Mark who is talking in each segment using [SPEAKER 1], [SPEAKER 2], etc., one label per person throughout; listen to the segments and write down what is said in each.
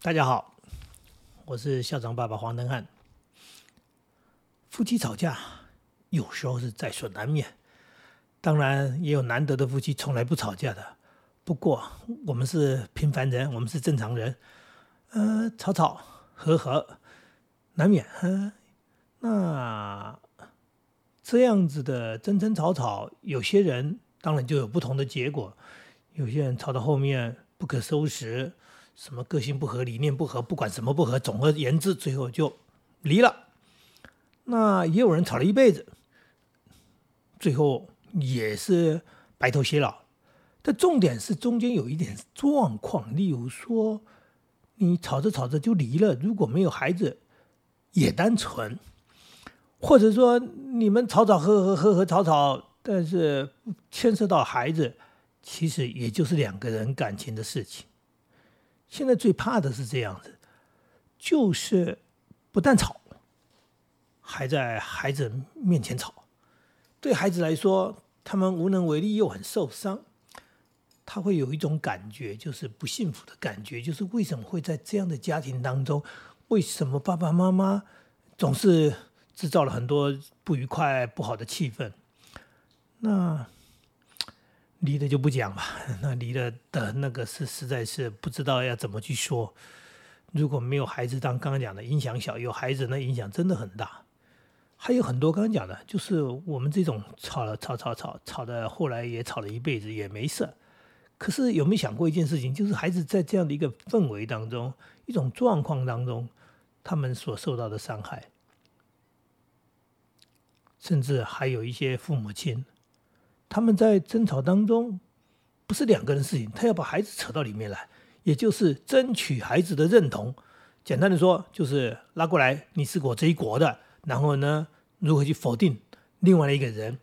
[SPEAKER 1] 大家好，我是校长爸爸黄登汉。夫妻吵架有时候是在所难免，当然也有难得的夫妻从来不吵架的。不过我们是平凡人，我们是正常人，呃，吵吵和和难免。那这样子的争争吵吵，有些人当然就有不同的结果。有些人吵到后面不可收拾。什么个性不合、理念不合，不管什么不合，总而言之，最后就离了。那也有人吵了一辈子，最后也是白头偕老。但重点是中间有一点状况，例如说，你吵着吵着就离了，如果没有孩子，也单纯；或者说你们吵吵和和和和吵吵，但是牵涉到孩子，其实也就是两个人感情的事情。现在最怕的是这样子，就是不但吵，还在孩子面前吵。对孩子来说，他们无能为力又很受伤，他会有一种感觉，就是不幸福的感觉，就是为什么会在这样的家庭当中，为什么爸爸妈妈总是制造了很多不愉快、不好的气氛？那。离的就不讲吧，那离了的那个是实在是不知道要怎么去说。如果没有孩子，当刚刚讲的影响小；有孩子，那影响真的很大。还有很多刚刚讲的，就是我们这种吵了吵吵吵吵的，后来也吵了一辈子也没事。可是有没有想过一件事情，就是孩子在这样的一个氛围当中、一种状况当中，他们所受到的伤害，甚至还有一些父母亲。他们在争吵当中，不是两个人的事情，他要把孩子扯到里面来，也就是争取孩子的认同。简单的说，就是拉过来，你是我这一国的，然后呢，如何去否定另外的一个人？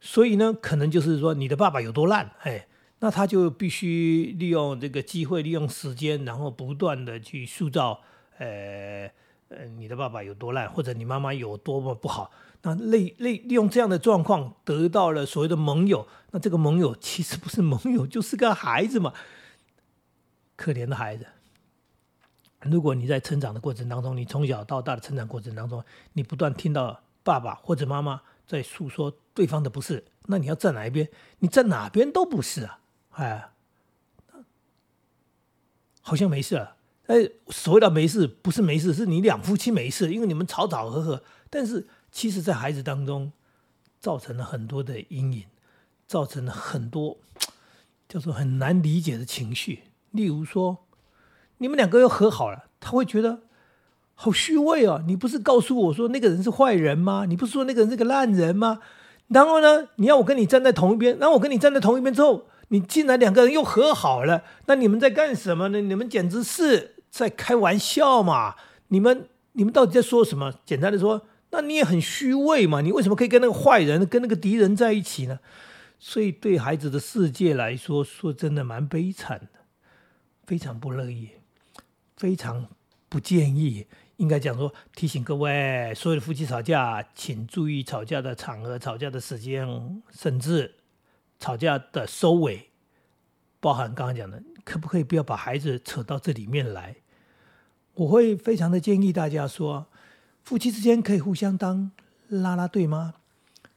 [SPEAKER 1] 所以呢，可能就是说你的爸爸有多烂，哎，那他就必须利用这个机会，利用时间，然后不断的去塑造，呃呃，你的爸爸有多烂，或者你妈妈有多么不好。那利利利用这样的状况得到了所谓的盟友，那这个盟友其实不是盟友，就是个孩子嘛，可怜的孩子。如果你在成长的过程当中，你从小到大的成长过程当中，你不断听到爸爸或者妈妈在诉说对方的不是，那你要站哪一边？你站哪边都不是啊，哎，好像没事了。哎，所谓的没事，不是没事，是你两夫妻没事，因为你们吵吵和和，但是。其实，在孩子当中，造成了很多的阴影，造成了很多叫做很难理解的情绪。例如说，你们两个又和好了，他会觉得好虚伪哦。你不是告诉我说那个人是坏人吗？你不是说那个人是个烂人吗？然后呢，你要我跟你站在同一边，然后我跟你站在同一边之后，你竟然两个人又和好了，那你们在干什么呢？你们简直是在开玩笑嘛！你们你们到底在说什么？简单的说。那你也很虚伪嘛？你为什么可以跟那个坏人、跟那个敌人在一起呢？所以对孩子的世界来说，说真的蛮悲惨的，非常不乐意，非常不建议。应该讲说，提醒各位所有的夫妻吵架，请注意吵架的场合、吵架的时间，甚至吵架的收尾，包含刚刚讲的，可不可以不要把孩子扯到这里面来？我会非常的建议大家说。夫妻之间可以互相当拉拉队吗？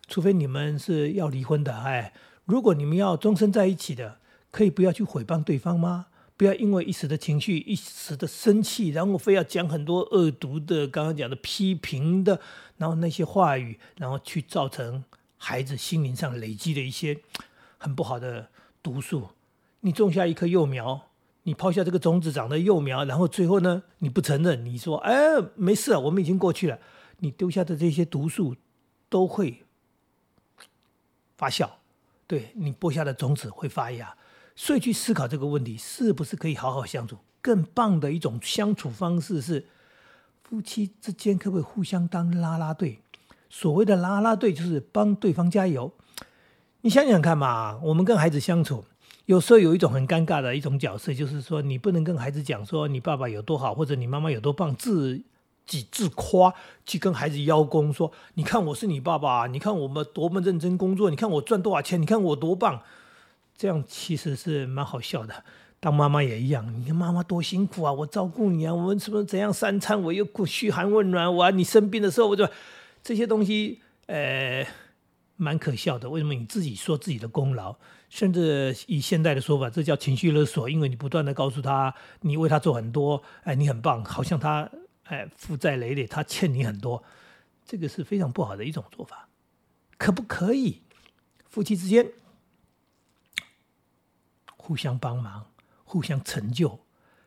[SPEAKER 1] 除非你们是要离婚的，哎，如果你们要终身在一起的，可以不要去诽谤对方吗？不要因为一时的情绪、一时的生气，然后非要讲很多恶毒的、刚刚讲的批评的，然后那些话语，然后去造成孩子心灵上累积的一些很不好的毒素。你种下一棵幼苗。你抛下这个种子长的幼苗，然后最后呢，你不承认，你说哎没事，我们已经过去了。你丢下的这些毒素都会发酵，对你播下的种子会发芽。所以去思考这个问题，是不是可以好好相处？更棒的一种相处方式是，夫妻之间可不可以互相当拉拉队？所谓的拉拉队就是帮对方加油。你想想看嘛，我们跟孩子相处。有时候有一种很尴尬的一种角色，就是说你不能跟孩子讲说你爸爸有多好，或者你妈妈有多棒，自己自夸，去跟孩子邀功，说你看我是你爸爸，你看我们多么认真工作，你看我赚多少钱，你看我多棒，这样其实是蛮好笑的。当妈妈也一样，你看妈妈多辛苦啊，我照顾你啊，我们什么怎样三餐我又嘘寒问暖，我你生病的时候我就这些东西，呃，蛮可笑的。为什么你自己说自己的功劳，甚至以现代的说法，这叫情绪勒索，因为你不断的告诉他你为他做很多，哎，你很棒，好像他哎负债累累，他欠你很多，这个是非常不好的一种做法。可不可以夫妻之间互相帮忙？互相成就，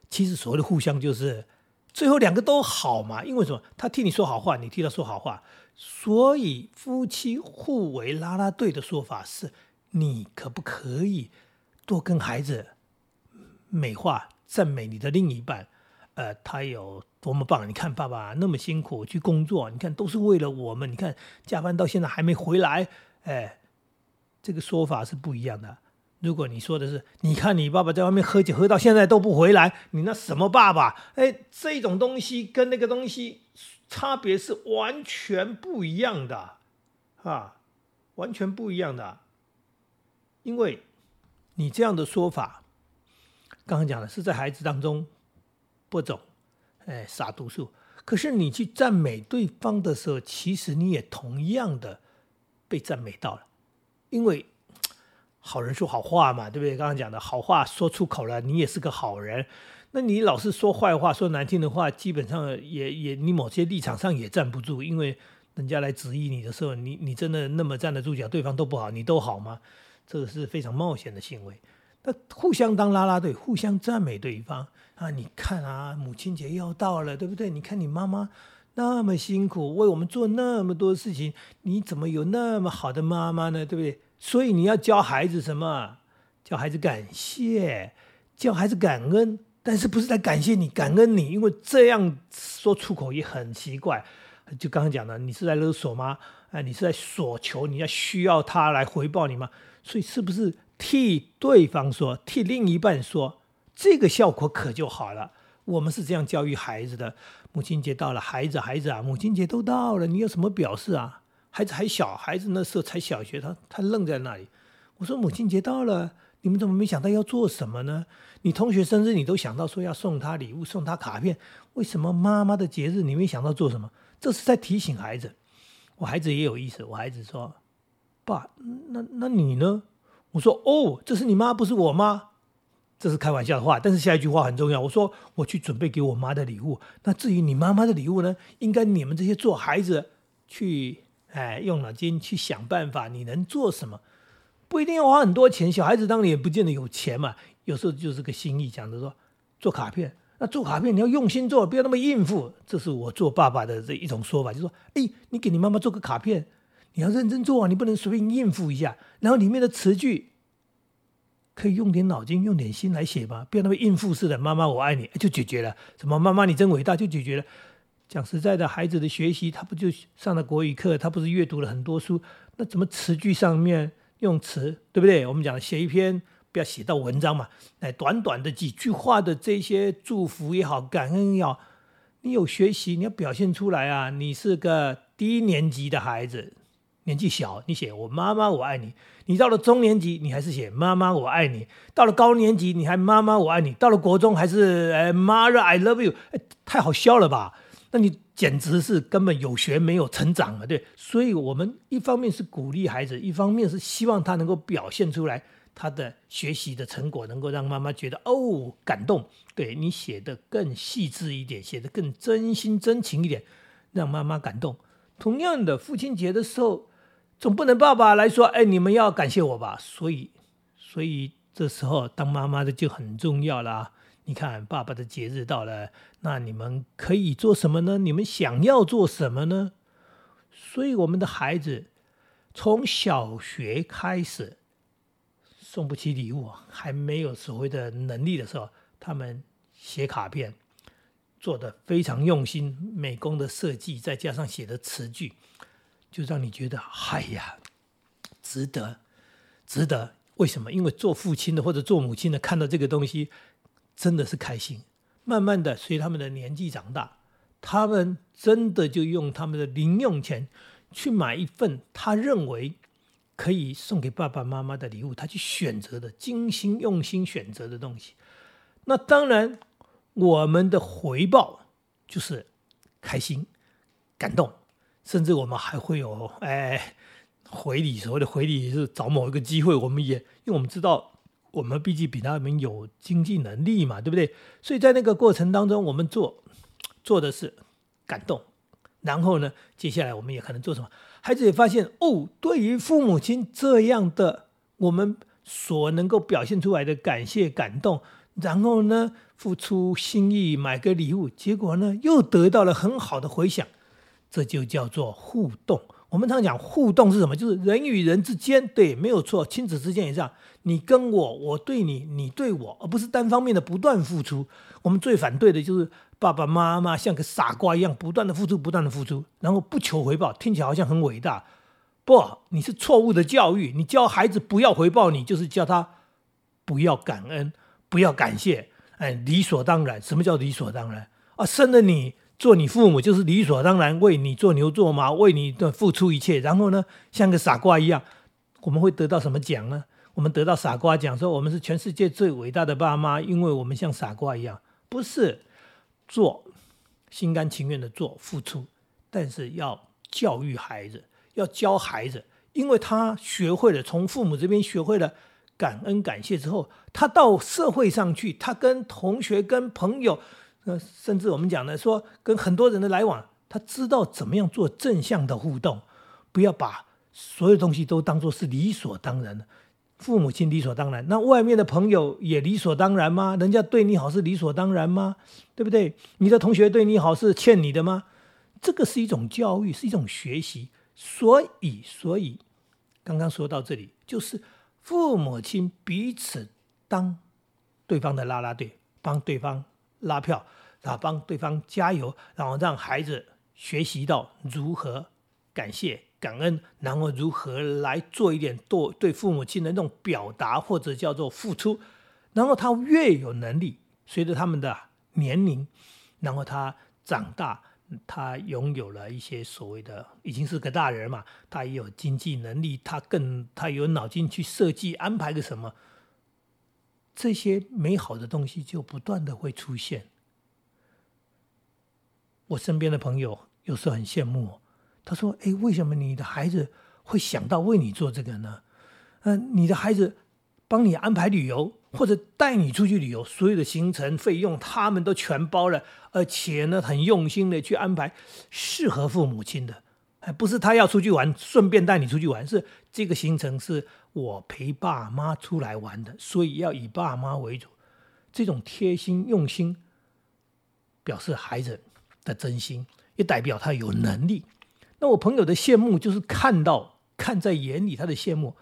[SPEAKER 1] 其实所谓的互相就是最后两个都好嘛。因为什么？他替你说好话，你替他说好话，所以夫妻互为拉拉队的说法是：你可不可以多跟孩子美化、赞美你的另一半？呃，他有多么棒？你看爸爸那么辛苦去工作，你看都是为了我们。你看加班到现在还没回来，哎，这个说法是不一样的。如果你说的是，你看你爸爸在外面喝酒喝到现在都不回来，你那什么爸爸？哎，这种东西跟那个东西差别是完全不一样的，啊，完全不一样的。因为你这样的说法，刚刚讲的是在孩子当中播种，哎，撒毒素。可是你去赞美对方的时候，其实你也同样的被赞美到了，因为。好人说好话嘛，对不对？刚刚讲的好话说出口了，你也是个好人。那你老是说坏话、说难听的话，基本上也也你某些立场上也站不住，因为人家来质疑你的时候，你你真的那么站得住脚？对方都不好，你都好吗？这个是非常冒险的行为。那互相当拉拉队，互相赞美对方啊！你看啊，母亲节要到了，对不对？你看你妈妈那么辛苦，为我们做那么多事情，你怎么有那么好的妈妈呢？对不对？所以你要教孩子什么？教孩子感谢，教孩子感恩，但是不是在感谢你、感恩你？因为这样说出口也很奇怪。就刚刚讲的，你是在勒索吗？哎，你是在索求，你要需要他来回报你吗？所以是不是替对方说，替另一半说，这个效果可就好了？我们是这样教育孩子的。母亲节到了，孩子，孩子啊，母亲节都到了，你有什么表示啊？孩子还小，孩子那时候才小学，他他愣在那里。我说母亲节到了，你们怎么没想到要做什么呢？你同学生日你都想到说要送他礼物、送他卡片，为什么妈妈的节日你没想到做什么？这是在提醒孩子。我孩子也有意思，我孩子说：“爸，那那你呢？”我说：“哦，这是你妈，不是我妈。”这是开玩笑的话，但是下一句话很重要。我说：“我去准备给我妈的礼物。那至于你妈妈的礼物呢？应该你们这些做孩子去。”哎，用脑筋去想办法，你能做什么？不一定要花很多钱。小孩子当然也不见得有钱嘛，有时候就是个心意。讲的说做卡片，那做卡片你要用心做，不要那么应付。这是我做爸爸的这一种说法，就说：哎，你给你妈妈做个卡片，你要认真做啊，你不能随便应付一下。然后里面的词句可以用点脑筋、用点心来写吧，不要那么应付似的。妈妈我爱你，就解决了。什么妈妈你真伟大，就解决了。讲实在的，孩子的学习，他不就上了国语课，他不是阅读了很多书，那怎么词句上面用词，对不对？我们讲写一篇，不要写到文章嘛，哎，短短的几句话的这些祝福也好，感恩也好，你有学习，你要表现出来啊！你是个低年级的孩子，年纪小，你写我妈妈我爱你；你到了中年级，你还是写妈妈我爱你；到了高年级，你还妈妈我爱你；到了国中，还是哎 mother I love you，哎，太好笑了吧？那你简直是根本有学没有成长了，对。所以，我们一方面是鼓励孩子，一方面是希望他能够表现出来他的学习的成果，能够让妈妈觉得哦感动。对你写的更细致一点，写的更真心真情一点，让妈妈感动。同样的，父亲节的时候，总不能爸爸来说，哎，你们要感谢我吧？所以，所以这时候当妈妈的就很重要了。你看，爸爸的节日到了，那你们可以做什么呢？你们想要做什么呢？所以，我们的孩子从小学开始送不起礼物，还没有所谓的能力的时候，他们写卡片，做的非常用心，美工的设计，再加上写的词句，就让你觉得，哎呀，值得，值得。为什么？因为做父亲的或者做母亲的，看到这个东西。真的是开心。慢慢的，随他们的年纪长大，他们真的就用他们的零用钱去买一份他认为可以送给爸爸妈妈的礼物，他去选择的精心用心选择的东西。那当然，我们的回报就是开心、感动，甚至我们还会有哎回礼。所谓的回礼是找某一个机会，我们也因为我们知道，我们毕竟比他们有经济能力嘛，对不对？所以在那个过程当中，我们做做的是感动。然后呢，接下来我们也可能做什么？孩子也发现哦，对于父母亲这样的我们所能够表现出来的感谢、感动，然后呢，付出心意买个礼物，结果呢又得到了很好的回响，这就叫做互动。我们常讲互动是什么？就是人与人之间，对，没有错，亲子之间也这样，你跟我，我对你，你对我，而不是单方面的不断付出。我们最反对的就是。爸爸妈妈像个傻瓜一样，不断的付出，不断的付出，然后不求回报，听起来好像很伟大。不，你是错误的教育。你教孩子不要回报，你就是教他不要感恩，不要感谢。哎，理所当然。什么叫理所当然啊？生了你做你父母，就是理所当然为你做牛做马，为你的付出一切。然后呢，像个傻瓜一样，我们会得到什么奖呢？我们得到傻瓜奖，说我们是全世界最伟大的爸妈，因为我们像傻瓜一样，不是。做，心甘情愿的做付出，但是要教育孩子，要教孩子，因为他学会了从父母这边学会了感恩感谢之后，他到社会上去，他跟同学、跟朋友，呃，甚至我们讲的说跟很多人的来往，他知道怎么样做正向的互动，不要把所有东西都当做是理所当然的。父母亲理所当然，那外面的朋友也理所当然吗？人家对你好是理所当然吗？对不对？你的同学对你好是欠你的吗？这个是一种教育，是一种学习。所以，所以刚刚说到这里，就是父母亲彼此当对方的拉拉队，帮对方拉票，然后帮对方加油，然后让孩子学习到如何感谢。感恩，然后如何来做一点对对父母亲的那种表达，或者叫做付出，然后他越有能力，随着他们的年龄，然后他长大，他拥有了一些所谓的已经是个大人嘛，他也有经济能力，他更他有脑筋去设计安排个什么，这些美好的东西就不断的会出现。我身边的朋友有时候很羡慕。他说：“哎，为什么你的孩子会想到为你做这个呢？嗯，你的孩子帮你安排旅游，或者带你出去旅游，所有的行程费用他们都全包了，而且呢，很用心的去安排适合父母亲的，还不是他要出去玩，顺便带你出去玩，是这个行程是我陪爸妈出来玩的，所以要以爸妈为主。这种贴心用心，表示孩子的真心，也代表他有能力。”那我朋友的羡慕就是看到看在眼里，他的羡慕。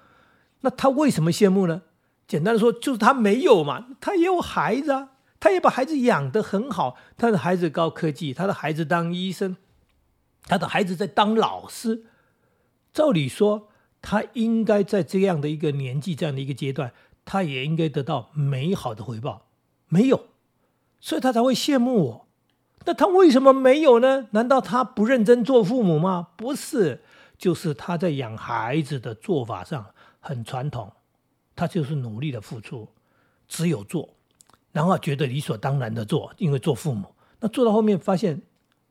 [SPEAKER 1] 那他为什么羡慕呢？简单的说，就是他没有嘛，他也有孩子啊，他也把孩子养得很好。他的孩子高科技，他的孩子当医生，他的孩子在当老师。照理说，他应该在这样的一个年纪、这样的一个阶段，他也应该得到美好的回报。没有，所以他才会羡慕我。那他为什么没有呢？难道他不认真做父母吗？不是，就是他在养孩子的做法上很传统，他就是努力的付出，只有做，然后觉得理所当然的做，因为做父母，那做到后面发现，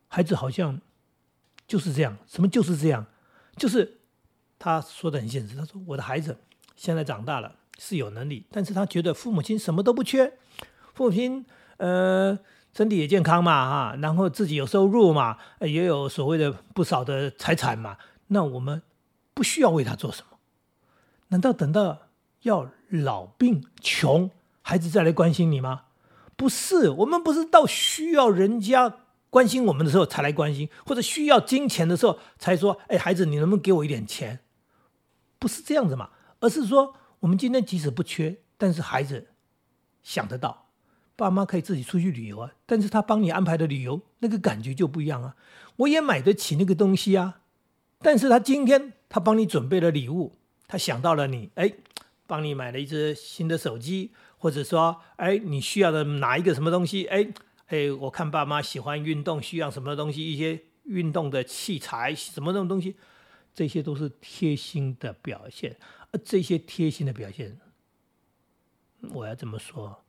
[SPEAKER 1] 孩子好像就是这样，什么就是这样，就是他说的很现实，他说我的孩子现在长大了是有能力，但是他觉得父母亲什么都不缺，父母亲呃。身体也健康嘛，哈，然后自己有收入嘛，也有所谓的不少的财产嘛，那我们不需要为他做什么？难道等到要老病穷，孩子再来关心你吗？不是，我们不是到需要人家关心我们的时候才来关心，或者需要金钱的时候才说，哎，孩子，你能不能给我一点钱？不是这样子嘛，而是说，我们今天即使不缺，但是孩子想得到。爸妈可以自己出去旅游啊，但是他帮你安排的旅游，那个感觉就不一样啊。我也买得起那个东西啊，但是他今天他帮你准备了礼物，他想到了你，哎，帮你买了一只新的手机，或者说，哎，你需要的哪一个什么东西，哎，哎，我看爸妈喜欢运动，需要什么东西，一些运动的器材，什么那种东西，这些都是贴心的表现。而这些贴心的表现，我要怎么说？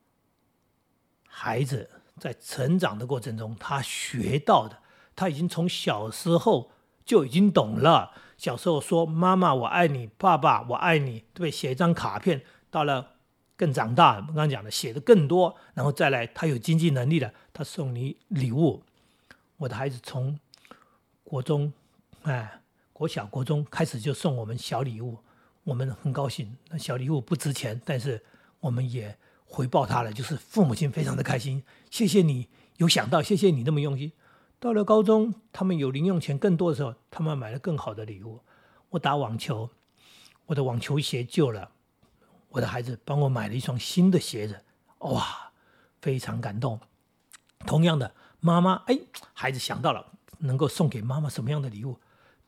[SPEAKER 1] 孩子在成长的过程中，他学到的，他已经从小时候就已经懂了。小时候说“妈妈我爱你”，“爸爸我爱你”，对不对？写一张卡片，到了更长大，我刚刚讲的写的更多，然后再来，他有经济能力了，他送你礼物。我的孩子从国中，哎，国小、国中开始就送我们小礼物，我们很高兴。那小礼物不值钱，但是我们也回报他了，就是父母亲非常的开心。谢谢你有想到，谢谢你那么用心。到了高中，他们有零用钱更多的时候，他们买了更好的礼物。我打网球，我的网球鞋旧了，我的孩子帮我买了一双新的鞋子，哇，非常感动。同样的。妈妈，哎，孩子想到了能够送给妈妈什么样的礼物，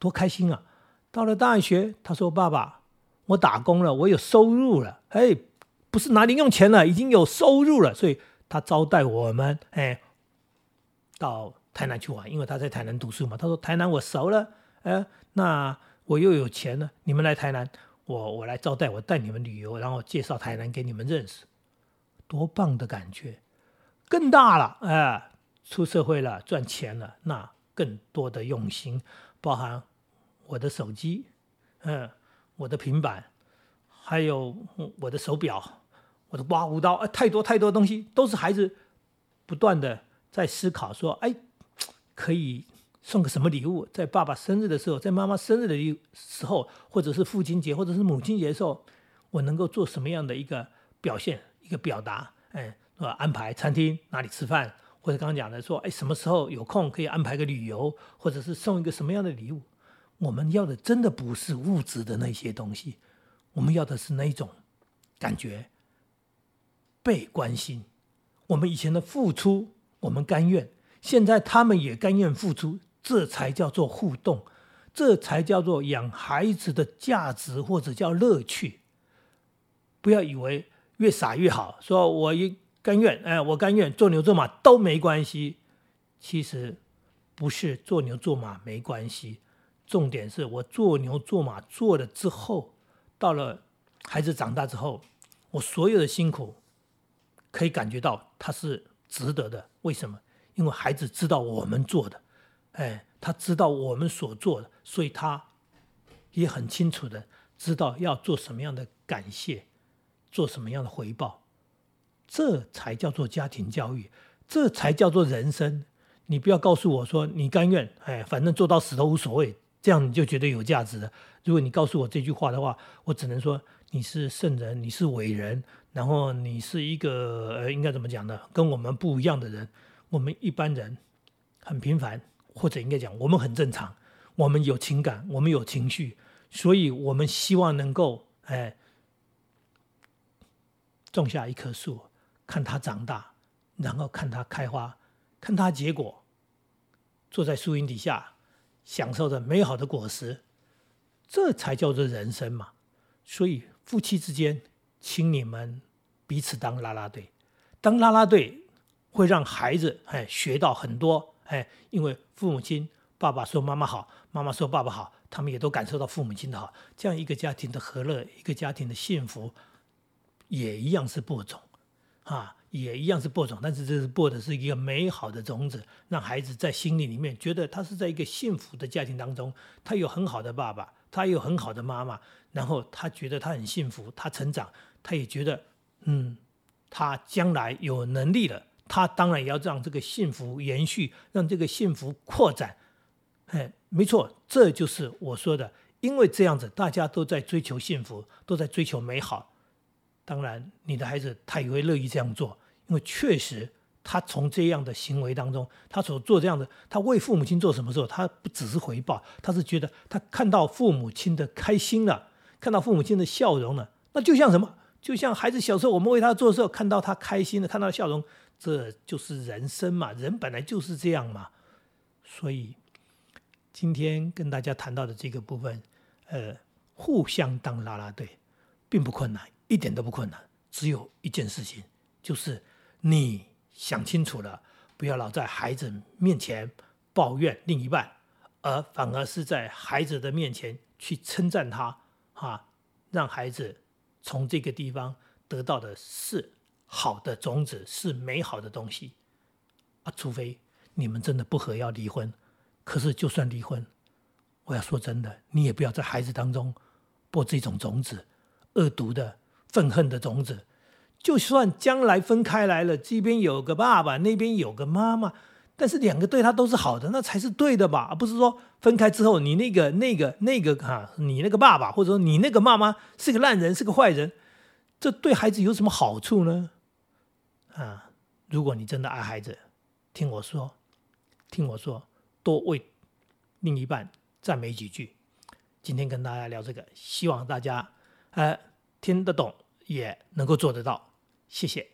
[SPEAKER 1] 多开心啊！到了大学，他说：“爸爸，我打工了，我有收入了，哎，不是拿零用钱了，已经有收入了。”所以，他招待我们，哎，到台南去玩，因为他在台南读书嘛。他说：“台南我熟了，哎，那我又有钱了，你们来台南，我我来招待，我带你们旅游，然后介绍台南给你们认识，多棒的感觉！更大了，哎。”出社会了，赚钱了，那更多的用心，包含我的手机，嗯，我的平板，还有我的手表，我的刮胡刀，哎，太多太多东西，都是孩子不断的在思考，说，哎，可以送个什么礼物？在爸爸生日的时候，在妈妈生日的时候，或者是父亲节，或者是母亲节的时候，我能够做什么样的一个表现，一个表达？哎，是吧？安排餐厅哪里吃饭？或者刚刚讲的说，哎，什么时候有空可以安排个旅游，或者是送一个什么样的礼物？我们要的真的不是物质的那些东西，我们要的是那种感觉，被关心。我们以前的付出，我们甘愿，现在他们也甘愿付出，这才叫做互动，这才叫做养孩子的价值或者叫乐趣。不要以为越傻越好，说我一。甘愿，哎，我甘愿做牛做马都没关系。其实不是做牛做马没关系，重点是我做牛做马做了之后，到了孩子长大之后，我所有的辛苦可以感觉到他是值得的。为什么？因为孩子知道我们做的，哎，他知道我们所做的，所以他也很清楚的知道要做什么样的感谢，做什么样的回报。这才叫做家庭教育，这才叫做人生。你不要告诉我说你甘愿，哎，反正做到死都无所谓，这样你就觉得有价值了。如果你告诉我这句话的话，我只能说你是圣人，你是伟人，然后你是一个呃，应该怎么讲呢？跟我们不一样的人。我们一般人很平凡，或者应该讲我们很正常，我们有情感，我们有情绪，所以我们希望能够哎种下一棵树。看它长大，然后看它开花，看它结果。坐在树荫底下，享受着美好的果实，这才叫做人生嘛。所以夫妻之间，请你们彼此当啦啦队。当啦啦队会让孩子哎学到很多哎，因为父母亲爸爸说妈妈好，妈妈说爸爸好，他们也都感受到父母亲的好。这样一个家庭的和乐，一个家庭的幸福，也一样是播种。啊，也一样是播种，但是这是播的是一个美好的种子，让孩子在心里里面觉得他是在一个幸福的家庭当中，他有很好的爸爸，他有很好的妈妈，然后他觉得他很幸福，他成长，他也觉得，嗯，他将来有能力了，他当然也要让这个幸福延续，让这个幸福扩展。哎，没错，这就是我说的，因为这样子大家都在追求幸福，都在追求美好。当然，你的孩子他也会乐意这样做，因为确实他从这样的行为当中，他所做这样的，他为父母亲做什么时候，他不只是回报，他是觉得他看到父母亲的开心了，看到父母亲的笑容了，那就像什么？就像孩子小时候我们为他做的时候，看到他开心的，看到笑容，这就是人生嘛，人本来就是这样嘛。所以今天跟大家谈到的这个部分，呃，互相当啦啦队，并不困难。一点都不困难，只有一件事情，就是你想清楚了，不要老在孩子面前抱怨另一半，而反而是在孩子的面前去称赞他，哈，让孩子从这个地方得到的是好的种子是美好的东西啊，除非你们真的不和要离婚。可是就算离婚，我要说真的，你也不要在孩子当中播这种种子，恶毒的、愤恨的种子。就算将来分开来了，这边有个爸爸，那边有个妈妈，但是两个对他都是好的，那才是对的吧？而不是说分开之后，你那个、那个、那个哈，你那个爸爸或者说你那个妈妈是个烂人，是个坏人，这对孩子有什么好处呢？啊，如果你真的爱孩子，听我说，听我说，多为另一半赞美几句。今天跟大家聊这个，希望大家呃听得懂，也能够做得到。谢谢。